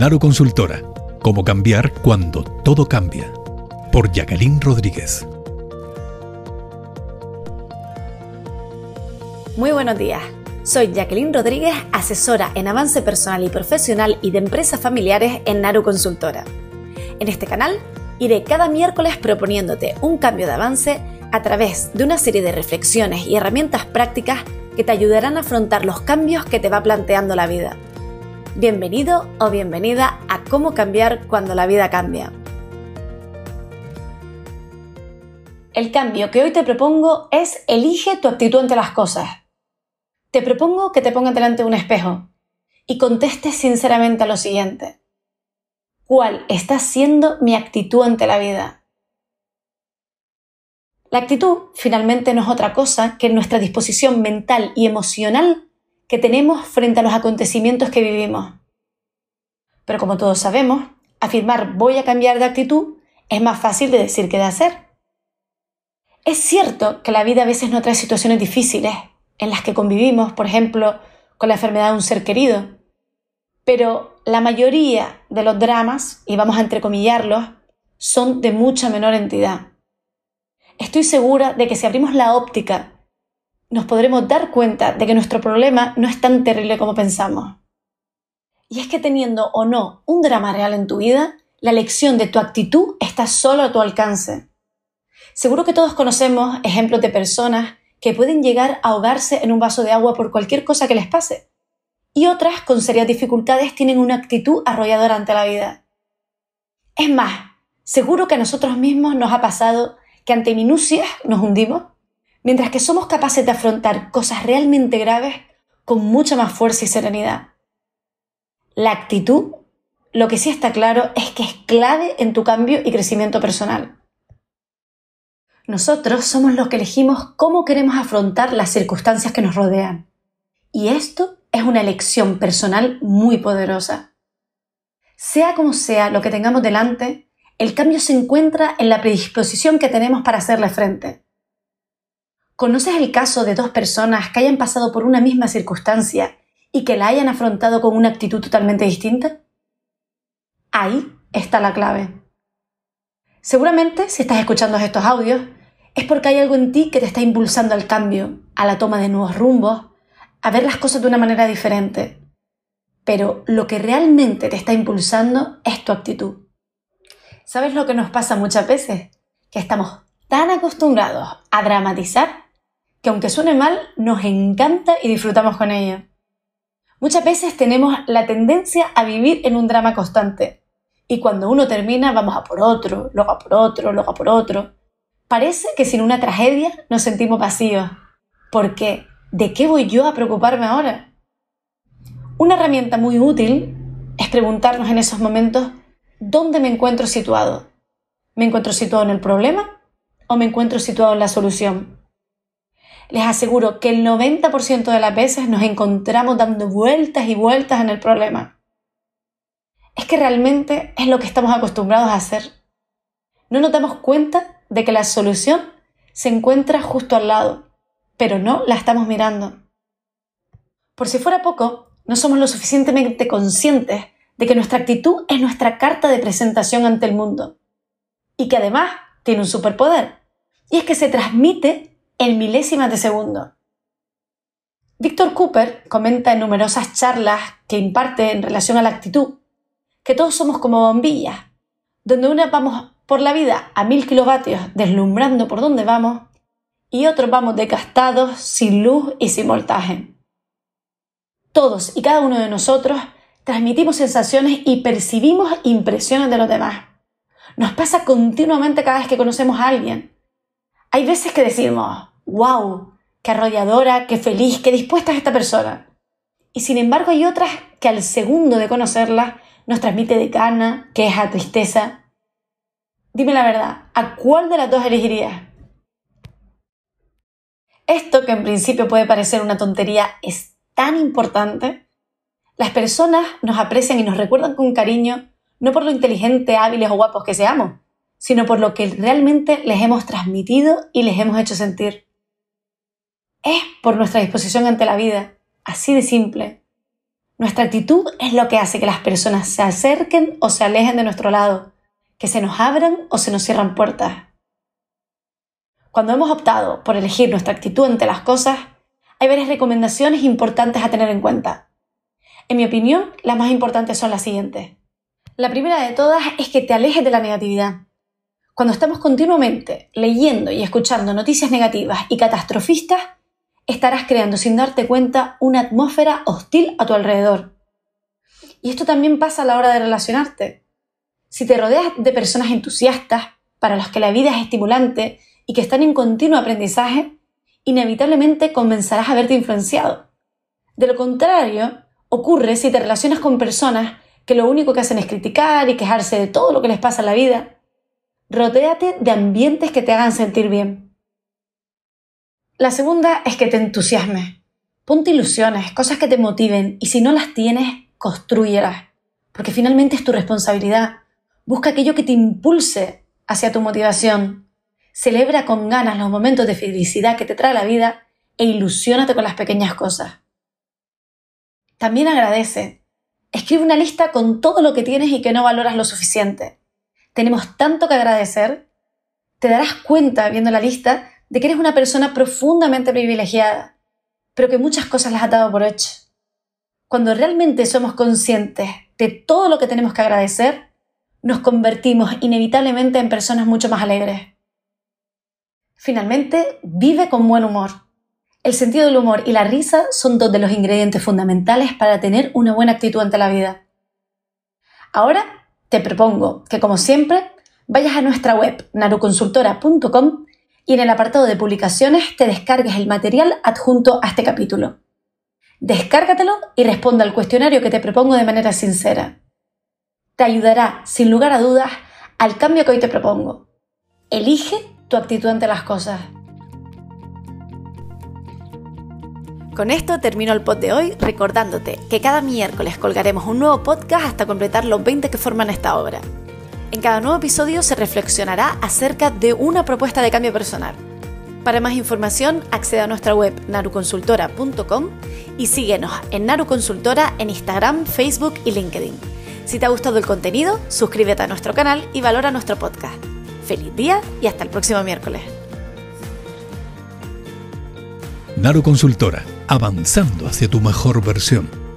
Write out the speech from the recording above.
Naro Consultora. Cómo cambiar cuando todo cambia. Por Jacqueline Rodríguez. Muy buenos días. Soy Jacqueline Rodríguez, asesora en avance personal y profesional y de empresas familiares en Naru Consultora. En este canal iré cada miércoles proponiéndote un cambio de avance a través de una serie de reflexiones y herramientas prácticas que te ayudarán a afrontar los cambios que te va planteando la vida. Bienvenido o bienvenida a Cómo cambiar cuando la vida cambia. El cambio que hoy te propongo es elige tu actitud ante las cosas. Te propongo que te pongas delante de un espejo y contestes sinceramente a lo siguiente. ¿Cuál está siendo mi actitud ante la vida? La actitud finalmente no es otra cosa que nuestra disposición mental y emocional que tenemos frente a los acontecimientos que vivimos. Pero como todos sabemos, afirmar voy a cambiar de actitud es más fácil de decir que de hacer. Es cierto que la vida a veces nos trae situaciones difíciles en las que convivimos, por ejemplo, con la enfermedad de un ser querido, pero la mayoría de los dramas, y vamos a entrecomillarlos, son de mucha menor entidad. Estoy segura de que si abrimos la óptica nos podremos dar cuenta de que nuestro problema no es tan terrible como pensamos. Y es que teniendo o no un drama real en tu vida, la lección de tu actitud está solo a tu alcance. Seguro que todos conocemos ejemplos de personas que pueden llegar a ahogarse en un vaso de agua por cualquier cosa que les pase. Y otras con serias dificultades tienen una actitud arrolladora ante la vida. Es más, seguro que a nosotros mismos nos ha pasado que ante minucias nos hundimos mientras que somos capaces de afrontar cosas realmente graves con mucha más fuerza y serenidad. La actitud, lo que sí está claro es que es clave en tu cambio y crecimiento personal. Nosotros somos los que elegimos cómo queremos afrontar las circunstancias que nos rodean. Y esto es una elección personal muy poderosa. Sea como sea lo que tengamos delante, el cambio se encuentra en la predisposición que tenemos para hacerle frente. ¿Conoces el caso de dos personas que hayan pasado por una misma circunstancia y que la hayan afrontado con una actitud totalmente distinta? Ahí está la clave. Seguramente, si estás escuchando estos audios, es porque hay algo en ti que te está impulsando al cambio, a la toma de nuevos rumbos, a ver las cosas de una manera diferente. Pero lo que realmente te está impulsando es tu actitud. ¿Sabes lo que nos pasa muchas veces? Que estamos tan acostumbrados a dramatizar que aunque suene mal, nos encanta y disfrutamos con ello. Muchas veces tenemos la tendencia a vivir en un drama constante. Y cuando uno termina, vamos a por otro, luego a por otro, luego a por otro. Parece que sin una tragedia nos sentimos vacíos. Porque, ¿de qué voy yo a preocuparme ahora? Una herramienta muy útil es preguntarnos en esos momentos dónde me encuentro situado. ¿Me encuentro situado en el problema o me encuentro situado en la solución? Les aseguro que el 90% de las veces nos encontramos dando vueltas y vueltas en el problema. Es que realmente es lo que estamos acostumbrados a hacer. No nos damos cuenta de que la solución se encuentra justo al lado, pero no la estamos mirando. Por si fuera poco, no somos lo suficientemente conscientes de que nuestra actitud es nuestra carta de presentación ante el mundo y que además tiene un superpoder, y es que se transmite en milésimas de segundo. Víctor Cooper comenta en numerosas charlas que imparte en relación a la actitud que todos somos como bombillas, donde una vamos por la vida a mil kilovatios deslumbrando por dónde vamos y otros vamos decastados, sin luz y sin voltaje. Todos y cada uno de nosotros transmitimos sensaciones y percibimos impresiones de los demás. Nos pasa continuamente cada vez que conocemos a alguien. Hay veces que decimos, wow, qué arrolladora, qué feliz, qué dispuesta es esta persona. Y sin embargo hay otras que al segundo de conocerla nos transmite de decana, queja, tristeza. Dime la verdad, ¿a cuál de las dos elegirías? Esto que en principio puede parecer una tontería es tan importante. Las personas nos aprecian y nos recuerdan con cariño no por lo inteligente, hábiles o guapos que seamos, sino por lo que realmente les hemos transmitido y les hemos hecho sentir es por nuestra disposición ante la vida, así de simple. Nuestra actitud es lo que hace que las personas se acerquen o se alejen de nuestro lado, que se nos abran o se nos cierran puertas. Cuando hemos optado por elegir nuestra actitud ante las cosas, hay varias recomendaciones importantes a tener en cuenta. En mi opinión, las más importantes son las siguientes. La primera de todas es que te alejes de la negatividad. Cuando estamos continuamente leyendo y escuchando noticias negativas y catastrofistas, estarás creando sin darte cuenta una atmósfera hostil a tu alrededor. Y esto también pasa a la hora de relacionarte. Si te rodeas de personas entusiastas, para las que la vida es estimulante y que están en continuo aprendizaje, inevitablemente comenzarás a verte influenciado. De lo contrario, ocurre si te relacionas con personas que lo único que hacen es criticar y quejarse de todo lo que les pasa en la vida. Rodéate de ambientes que te hagan sentir bien. La segunda es que te entusiasmes. Ponte ilusiones, cosas que te motiven y si no las tienes, construyelas. Porque finalmente es tu responsabilidad. Busca aquello que te impulse hacia tu motivación. Celebra con ganas los momentos de felicidad que te trae la vida e ilusiónate con las pequeñas cosas. También agradece. Escribe una lista con todo lo que tienes y que no valoras lo suficiente. Tenemos tanto que agradecer. Te darás cuenta viendo la lista de que eres una persona profundamente privilegiada, pero que muchas cosas las has dado por hecho. Cuando realmente somos conscientes de todo lo que tenemos que agradecer, nos convertimos inevitablemente en personas mucho más alegres. Finalmente, vive con buen humor. El sentido del humor y la risa son dos de los ingredientes fundamentales para tener una buena actitud ante la vida. Ahora te propongo que, como siempre, vayas a nuestra web naruconsultora.com y en el apartado de publicaciones te descargues el material adjunto a este capítulo. Descárgatelo y responda al cuestionario que te propongo de manera sincera. Te ayudará, sin lugar a dudas, al cambio que hoy te propongo. Elige tu actitud ante las cosas. Con esto termino el pod de hoy recordándote que cada miércoles colgaremos un nuevo podcast hasta completar los 20 que forman esta obra. En cada nuevo episodio se reflexionará acerca de una propuesta de cambio personal. Para más información, accede a nuestra web naruconsultora.com y síguenos en Naru Consultora en Instagram, Facebook y LinkedIn. Si te ha gustado el contenido, suscríbete a nuestro canal y valora nuestro podcast. Feliz día y hasta el próximo miércoles. Naru Consultora, avanzando hacia tu mejor versión.